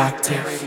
radioactive.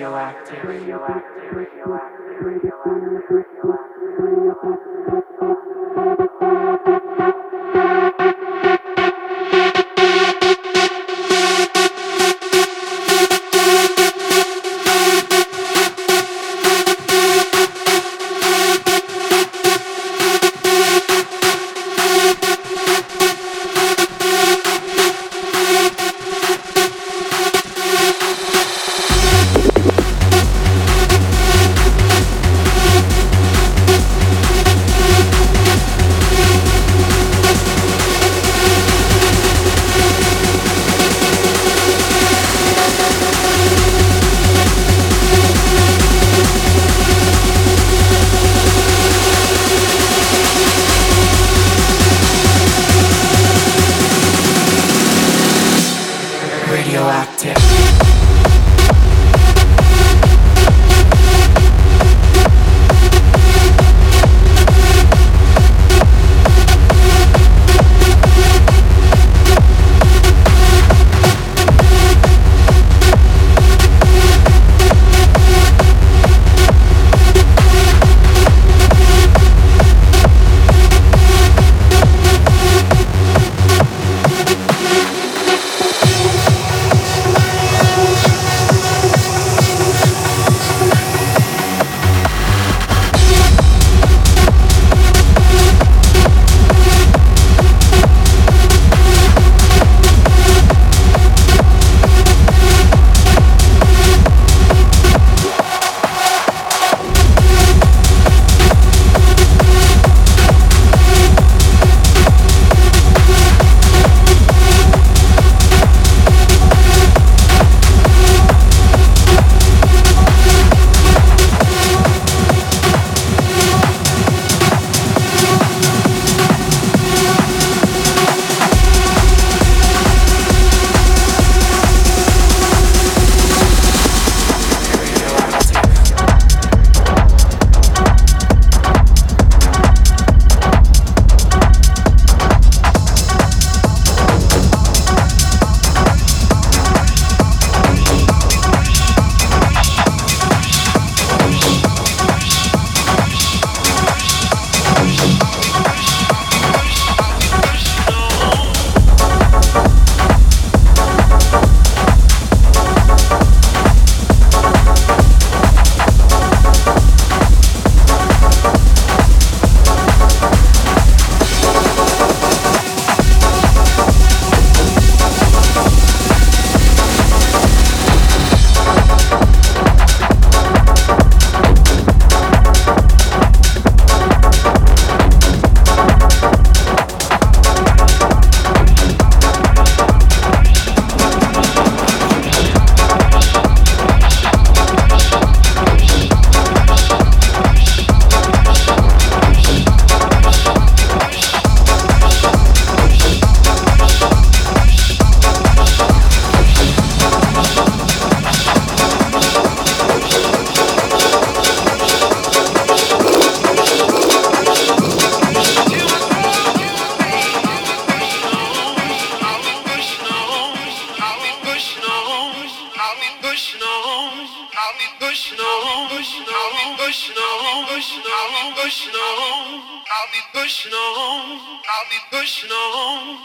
pushing on, pushing on, pushing on. I'll be pushing on, I'll be pushing on.